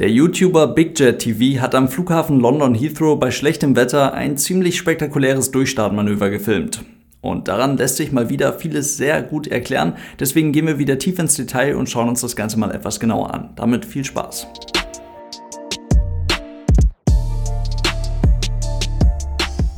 Der YouTuber BigJet TV hat am Flughafen London Heathrow bei schlechtem Wetter ein ziemlich spektakuläres Durchstartmanöver gefilmt. Und daran lässt sich mal wieder vieles sehr gut erklären. Deswegen gehen wir wieder tief ins Detail und schauen uns das Ganze mal etwas genauer an. Damit viel Spaß.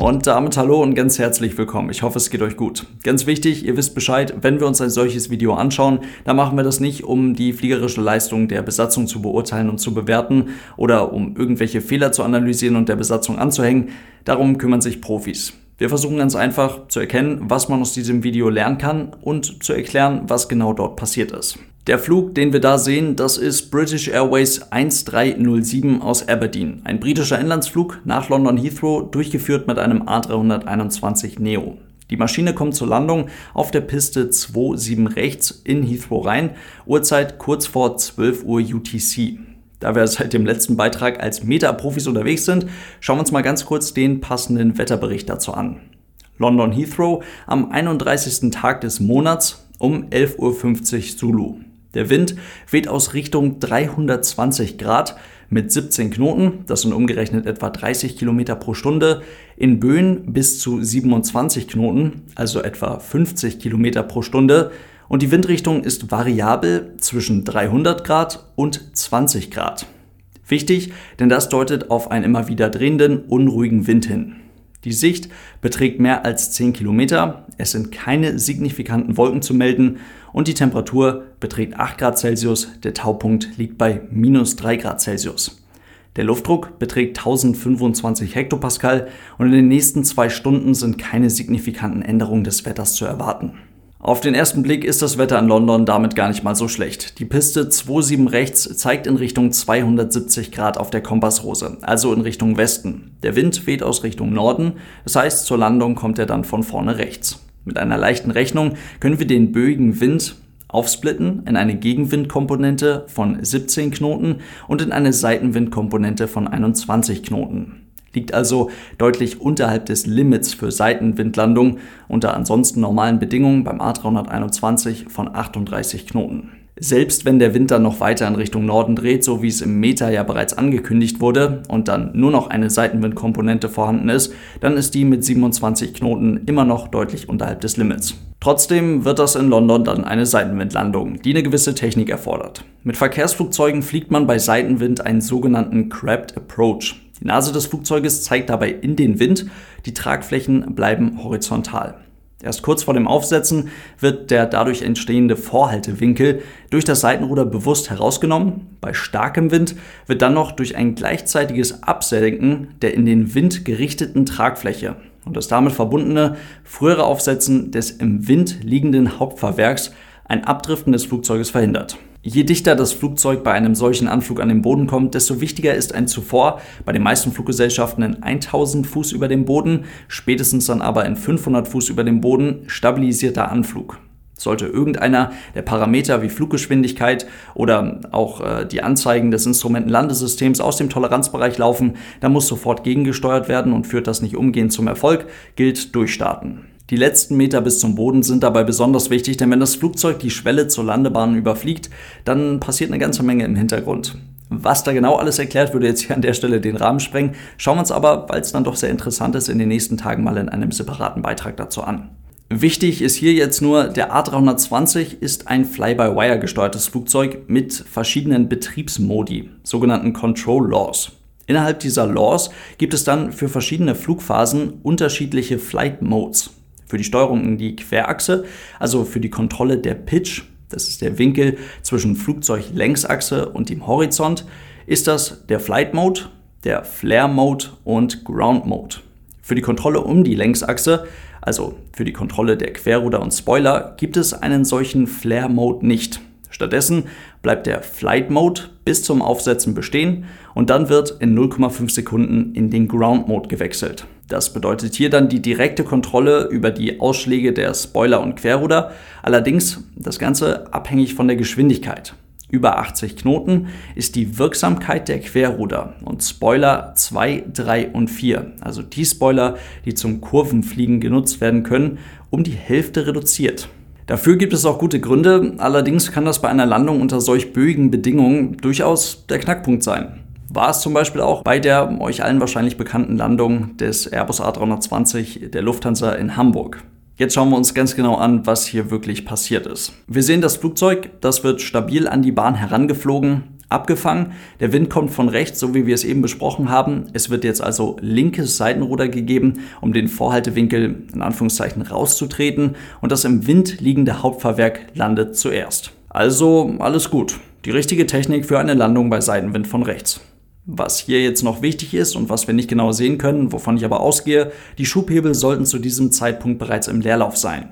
Und damit hallo und ganz herzlich willkommen. Ich hoffe, es geht euch gut. Ganz wichtig, ihr wisst Bescheid, wenn wir uns ein solches Video anschauen, dann machen wir das nicht, um die fliegerische Leistung der Besatzung zu beurteilen und zu bewerten oder um irgendwelche Fehler zu analysieren und der Besatzung anzuhängen. Darum kümmern sich Profis. Wir versuchen ganz einfach zu erkennen, was man aus diesem Video lernen kann und zu erklären, was genau dort passiert ist. Der Flug, den wir da sehen, das ist British Airways 1307 aus Aberdeen. Ein britischer Inlandsflug nach London Heathrow, durchgeführt mit einem A321 Neo. Die Maschine kommt zur Landung auf der Piste 27 rechts in Heathrow rein, Uhrzeit kurz vor 12 Uhr UTC. Da wir seit dem letzten Beitrag als Meta-Profis unterwegs sind, schauen wir uns mal ganz kurz den passenden Wetterbericht dazu an. London Heathrow am 31. Tag des Monats um 11.50 Uhr Zulu. Der Wind weht aus Richtung 320 Grad mit 17 Knoten, das sind umgerechnet etwa 30 Kilometer pro Stunde, in Böen bis zu 27 Knoten, also etwa 50 Kilometer pro Stunde, und die Windrichtung ist variabel zwischen 300 Grad und 20 Grad. Wichtig, denn das deutet auf einen immer wieder drehenden, unruhigen Wind hin. Die Sicht beträgt mehr als 10 Kilometer, es sind keine signifikanten Wolken zu melden und die Temperatur beträgt 8 Grad Celsius, der Taupunkt liegt bei minus 3 Grad Celsius. Der Luftdruck beträgt 1025 Hektopascal und in den nächsten zwei Stunden sind keine signifikanten Änderungen des Wetters zu erwarten. Auf den ersten Blick ist das Wetter in London damit gar nicht mal so schlecht. Die Piste 27 rechts zeigt in Richtung 270 Grad auf der Kompassrose, also in Richtung Westen. Der Wind weht aus Richtung Norden, das heißt zur Landung kommt er dann von vorne rechts. Mit einer leichten Rechnung können wir den böigen Wind aufsplitten in eine Gegenwindkomponente von 17 Knoten und in eine Seitenwindkomponente von 21 Knoten liegt also deutlich unterhalb des Limits für Seitenwindlandung unter ansonsten normalen Bedingungen beim A321 von 38 Knoten. Selbst wenn der Wind dann noch weiter in Richtung Norden dreht, so wie es im Meta ja bereits angekündigt wurde, und dann nur noch eine Seitenwindkomponente vorhanden ist, dann ist die mit 27 Knoten immer noch deutlich unterhalb des Limits. Trotzdem wird das in London dann eine Seitenwindlandung, die eine gewisse Technik erfordert. Mit Verkehrsflugzeugen fliegt man bei Seitenwind einen sogenannten Crabbed Approach. Die Nase des Flugzeuges zeigt dabei in den Wind, die Tragflächen bleiben horizontal. Erst kurz vor dem Aufsetzen wird der dadurch entstehende Vorhaltewinkel durch das Seitenruder bewusst herausgenommen. Bei starkem Wind wird dann noch durch ein gleichzeitiges Absenken der in den Wind gerichteten Tragfläche und das damit verbundene frühere Aufsetzen des im Wind liegenden Hauptfahrwerks ein Abdriften des Flugzeuges verhindert. Je dichter das Flugzeug bei einem solchen Anflug an den Boden kommt, desto wichtiger ist ein zuvor bei den meisten Fluggesellschaften in 1000 Fuß über dem Boden, spätestens dann aber in 500 Fuß über dem Boden stabilisierter Anflug. Sollte irgendeiner der Parameter wie Fluggeschwindigkeit oder auch äh, die Anzeigen des Instrumentenlandesystems aus dem Toleranzbereich laufen, dann muss sofort gegengesteuert werden und führt das nicht umgehend zum Erfolg, gilt durchstarten. Die letzten Meter bis zum Boden sind dabei besonders wichtig, denn wenn das Flugzeug die Schwelle zur Landebahn überfliegt, dann passiert eine ganze Menge im Hintergrund. Was da genau alles erklärt, würde jetzt hier an der Stelle den Rahmen sprengen. Schauen wir uns aber, weil es dann doch sehr interessant ist, in den nächsten Tagen mal in einem separaten Beitrag dazu an. Wichtig ist hier jetzt nur, der A320 ist ein Fly-by-Wire gesteuertes Flugzeug mit verschiedenen Betriebsmodi, sogenannten Control Laws. Innerhalb dieser Laws gibt es dann für verschiedene Flugphasen unterschiedliche Flight Modes für die Steuerung in die Querachse, also für die Kontrolle der Pitch, das ist der Winkel zwischen Flugzeuglängsachse und dem Horizont, ist das der Flight Mode, der Flare Mode und Ground Mode. Für die Kontrolle um die Längsachse, also für die Kontrolle der Querruder und Spoiler, gibt es einen solchen Flare Mode nicht. Stattdessen bleibt der Flight Mode bis zum Aufsetzen bestehen und dann wird in 0,5 Sekunden in den Ground Mode gewechselt. Das bedeutet hier dann die direkte Kontrolle über die Ausschläge der Spoiler und Querruder, allerdings das Ganze abhängig von der Geschwindigkeit. Über 80 Knoten ist die Wirksamkeit der Querruder und Spoiler 2, 3 und 4, also die Spoiler, die zum Kurvenfliegen genutzt werden können, um die Hälfte reduziert. Dafür gibt es auch gute Gründe, allerdings kann das bei einer Landung unter solch böigen Bedingungen durchaus der Knackpunkt sein. War es zum Beispiel auch bei der euch allen wahrscheinlich bekannten Landung des Airbus A320 der Lufthansa in Hamburg. Jetzt schauen wir uns ganz genau an, was hier wirklich passiert ist. Wir sehen das Flugzeug, das wird stabil an die Bahn herangeflogen, abgefangen. Der Wind kommt von rechts, so wie wir es eben besprochen haben. Es wird jetzt also linkes Seitenruder gegeben, um den Vorhaltewinkel in Anführungszeichen rauszutreten und das im Wind liegende Hauptfahrwerk landet zuerst. Also alles gut. Die richtige Technik für eine Landung bei Seitenwind von rechts. Was hier jetzt noch wichtig ist und was wir nicht genau sehen können, wovon ich aber ausgehe, die Schubhebel sollten zu diesem Zeitpunkt bereits im Leerlauf sein.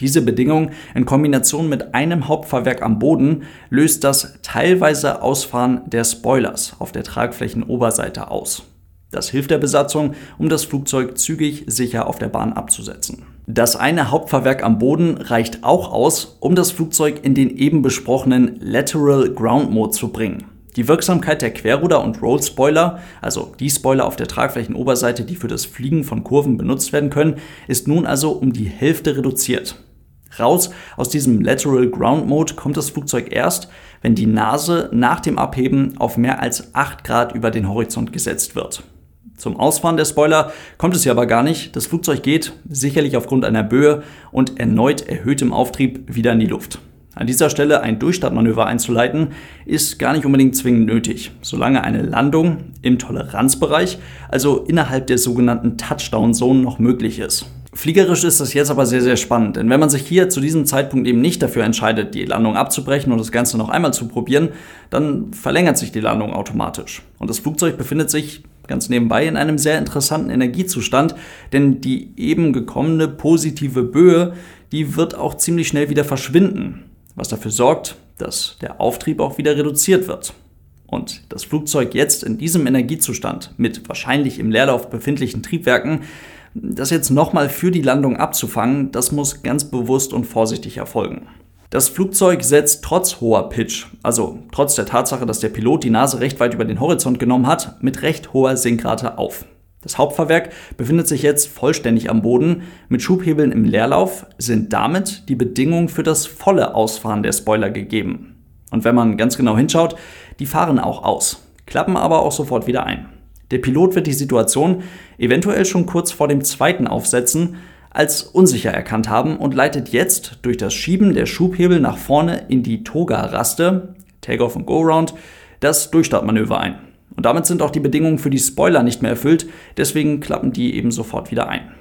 Diese Bedingung in Kombination mit einem Hauptfahrwerk am Boden löst das teilweise Ausfahren der Spoilers auf der Tragflächenoberseite aus. Das hilft der Besatzung, um das Flugzeug zügig sicher auf der Bahn abzusetzen. Das eine Hauptfahrwerk am Boden reicht auch aus, um das Flugzeug in den eben besprochenen Lateral Ground Mode zu bringen. Die Wirksamkeit der Querruder- und Roll-Spoiler, also die Spoiler auf der Tragflächenoberseite, die für das Fliegen von Kurven benutzt werden können, ist nun also um die Hälfte reduziert. Raus aus diesem Lateral Ground Mode kommt das Flugzeug erst, wenn die Nase nach dem Abheben auf mehr als 8 Grad über den Horizont gesetzt wird. Zum Ausfahren der Spoiler kommt es ja aber gar nicht. Das Flugzeug geht, sicherlich aufgrund einer Böe und erneut erhöhtem Auftrieb, wieder in die Luft. An dieser Stelle ein Durchstartmanöver einzuleiten, ist gar nicht unbedingt zwingend nötig, solange eine Landung im Toleranzbereich, also innerhalb der sogenannten Touchdown-Zone, noch möglich ist. Fliegerisch ist das jetzt aber sehr, sehr spannend, denn wenn man sich hier zu diesem Zeitpunkt eben nicht dafür entscheidet, die Landung abzubrechen und das Ganze noch einmal zu probieren, dann verlängert sich die Landung automatisch. Und das Flugzeug befindet sich ganz nebenbei in einem sehr interessanten Energiezustand, denn die eben gekommene positive Böe, die wird auch ziemlich schnell wieder verschwinden, was dafür sorgt, dass der Auftrieb auch wieder reduziert wird. Und das Flugzeug jetzt in diesem Energiezustand mit wahrscheinlich im Leerlauf befindlichen Triebwerken das jetzt nochmal für die Landung abzufangen, das muss ganz bewusst und vorsichtig erfolgen. Das Flugzeug setzt trotz hoher Pitch, also trotz der Tatsache, dass der Pilot die Nase recht weit über den Horizont genommen hat, mit recht hoher Sinkrate auf. Das Hauptfahrwerk befindet sich jetzt vollständig am Boden. Mit Schubhebeln im Leerlauf sind damit die Bedingungen für das volle Ausfahren der Spoiler gegeben. Und wenn man ganz genau hinschaut, die fahren auch aus, klappen aber auch sofort wieder ein. Der Pilot wird die Situation eventuell schon kurz vor dem zweiten Aufsetzen als unsicher erkannt haben und leitet jetzt durch das Schieben der Schubhebel nach vorne in die Toga-Raste, Takeoff und Go-Round, das Durchstartmanöver ein. Und damit sind auch die Bedingungen für die Spoiler nicht mehr erfüllt, deswegen klappen die eben sofort wieder ein.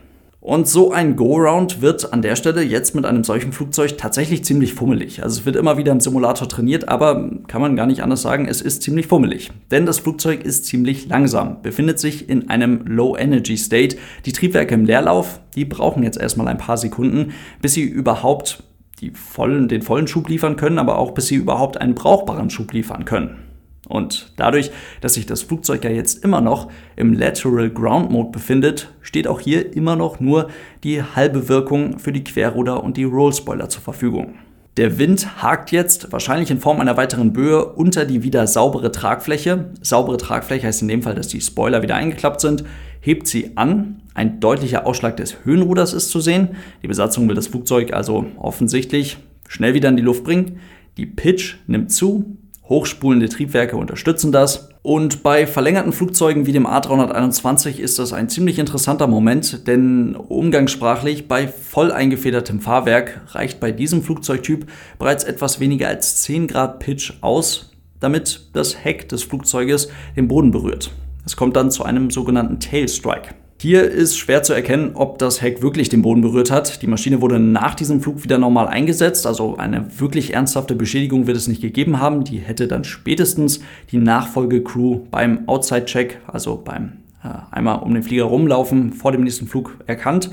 Und so ein Go-Round wird an der Stelle jetzt mit einem solchen Flugzeug tatsächlich ziemlich fummelig. Also es wird immer wieder im Simulator trainiert, aber kann man gar nicht anders sagen, es ist ziemlich fummelig. Denn das Flugzeug ist ziemlich langsam, befindet sich in einem Low-Energy-State. Die Triebwerke im Leerlauf, die brauchen jetzt erstmal ein paar Sekunden, bis sie überhaupt vollen, den vollen Schub liefern können, aber auch bis sie überhaupt einen brauchbaren Schub liefern können. Und dadurch, dass sich das Flugzeug ja jetzt immer noch im Lateral Ground Mode befindet, steht auch hier immer noch nur die halbe Wirkung für die Querruder und die Rollspoiler zur Verfügung. Der Wind hakt jetzt, wahrscheinlich in Form einer weiteren Böe, unter die wieder saubere Tragfläche. Saubere Tragfläche heißt in dem Fall, dass die Spoiler wieder eingeklappt sind, hebt sie an. Ein deutlicher Ausschlag des Höhenruders ist zu sehen. Die Besatzung will das Flugzeug also offensichtlich schnell wieder in die Luft bringen. Die Pitch nimmt zu, Hochspulende Triebwerke unterstützen das. Und bei verlängerten Flugzeugen wie dem A321 ist das ein ziemlich interessanter Moment, denn umgangssprachlich bei voll eingefedertem Fahrwerk reicht bei diesem Flugzeugtyp bereits etwas weniger als 10 Grad Pitch aus, damit das Heck des Flugzeuges den Boden berührt. Es kommt dann zu einem sogenannten Tail Strike. Hier ist schwer zu erkennen, ob das Heck wirklich den Boden berührt hat. Die Maschine wurde nach diesem Flug wieder normal eingesetzt, also eine wirklich ernsthafte Beschädigung wird es nicht gegeben haben. Die hätte dann spätestens die Nachfolgecrew beim Outside-Check, also beim äh, einmal um den Flieger rumlaufen, vor dem nächsten Flug erkannt.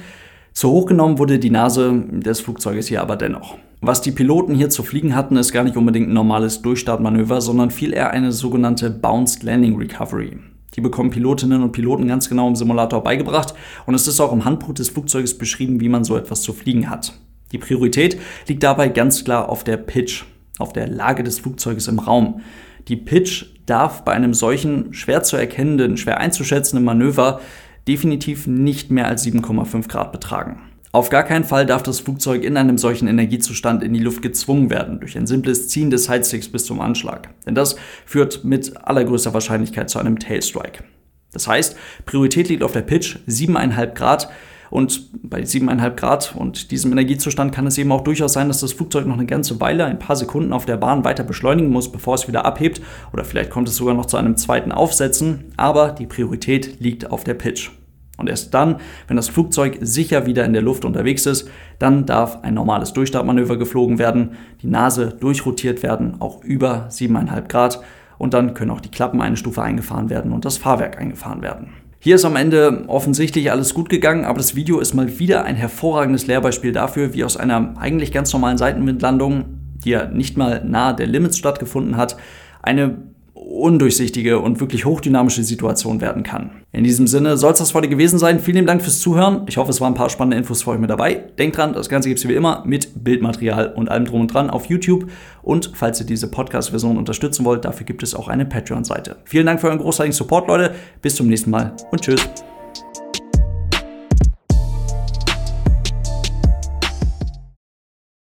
Zu hoch genommen wurde die Nase des Flugzeuges hier aber dennoch. Was die Piloten hier zu fliegen hatten, ist gar nicht unbedingt ein normales Durchstartmanöver, sondern viel eher eine sogenannte Bounced Landing Recovery. Die bekommen Pilotinnen und Piloten ganz genau im Simulator beigebracht und es ist auch im Handbuch des Flugzeuges beschrieben, wie man so etwas zu fliegen hat. Die Priorität liegt dabei ganz klar auf der Pitch, auf der Lage des Flugzeuges im Raum. Die Pitch darf bei einem solchen schwer zu erkennenden, schwer einzuschätzenden Manöver definitiv nicht mehr als 7,5 Grad betragen. Auf gar keinen Fall darf das Flugzeug in einem solchen Energiezustand in die Luft gezwungen werden, durch ein simples Ziehen des Sidesticks bis zum Anschlag. Denn das führt mit allergrößter Wahrscheinlichkeit zu einem Tailstrike. Das heißt, Priorität liegt auf der Pitch 7,5 Grad. Und bei 7,5 Grad und diesem Energiezustand kann es eben auch durchaus sein, dass das Flugzeug noch eine ganze Weile, ein paar Sekunden auf der Bahn weiter beschleunigen muss, bevor es wieder abhebt. Oder vielleicht kommt es sogar noch zu einem zweiten Aufsetzen. Aber die Priorität liegt auf der Pitch. Und erst dann, wenn das Flugzeug sicher wieder in der Luft unterwegs ist, dann darf ein normales Durchstartmanöver geflogen werden, die Nase durchrotiert werden, auch über 7,5 Grad und dann können auch die Klappen eine Stufe eingefahren werden und das Fahrwerk eingefahren werden. Hier ist am Ende offensichtlich alles gut gegangen, aber das Video ist mal wieder ein hervorragendes Lehrbeispiel dafür, wie aus einer eigentlich ganz normalen Seitenwindlandung, die ja nicht mal nahe der Limits stattgefunden hat, eine undurchsichtige und wirklich hochdynamische Situation werden kann. In diesem Sinne soll es das heute gewesen sein. Vielen Dank fürs Zuhören. Ich hoffe, es waren ein paar spannende Infos für euch mit dabei. Denkt dran, das Ganze gibt es wie immer mit Bildmaterial und allem drum und dran auf YouTube. Und falls ihr diese Podcast-Version unterstützen wollt, dafür gibt es auch eine Patreon-Seite. Vielen Dank für euren großartigen Support, Leute. Bis zum nächsten Mal und tschüss.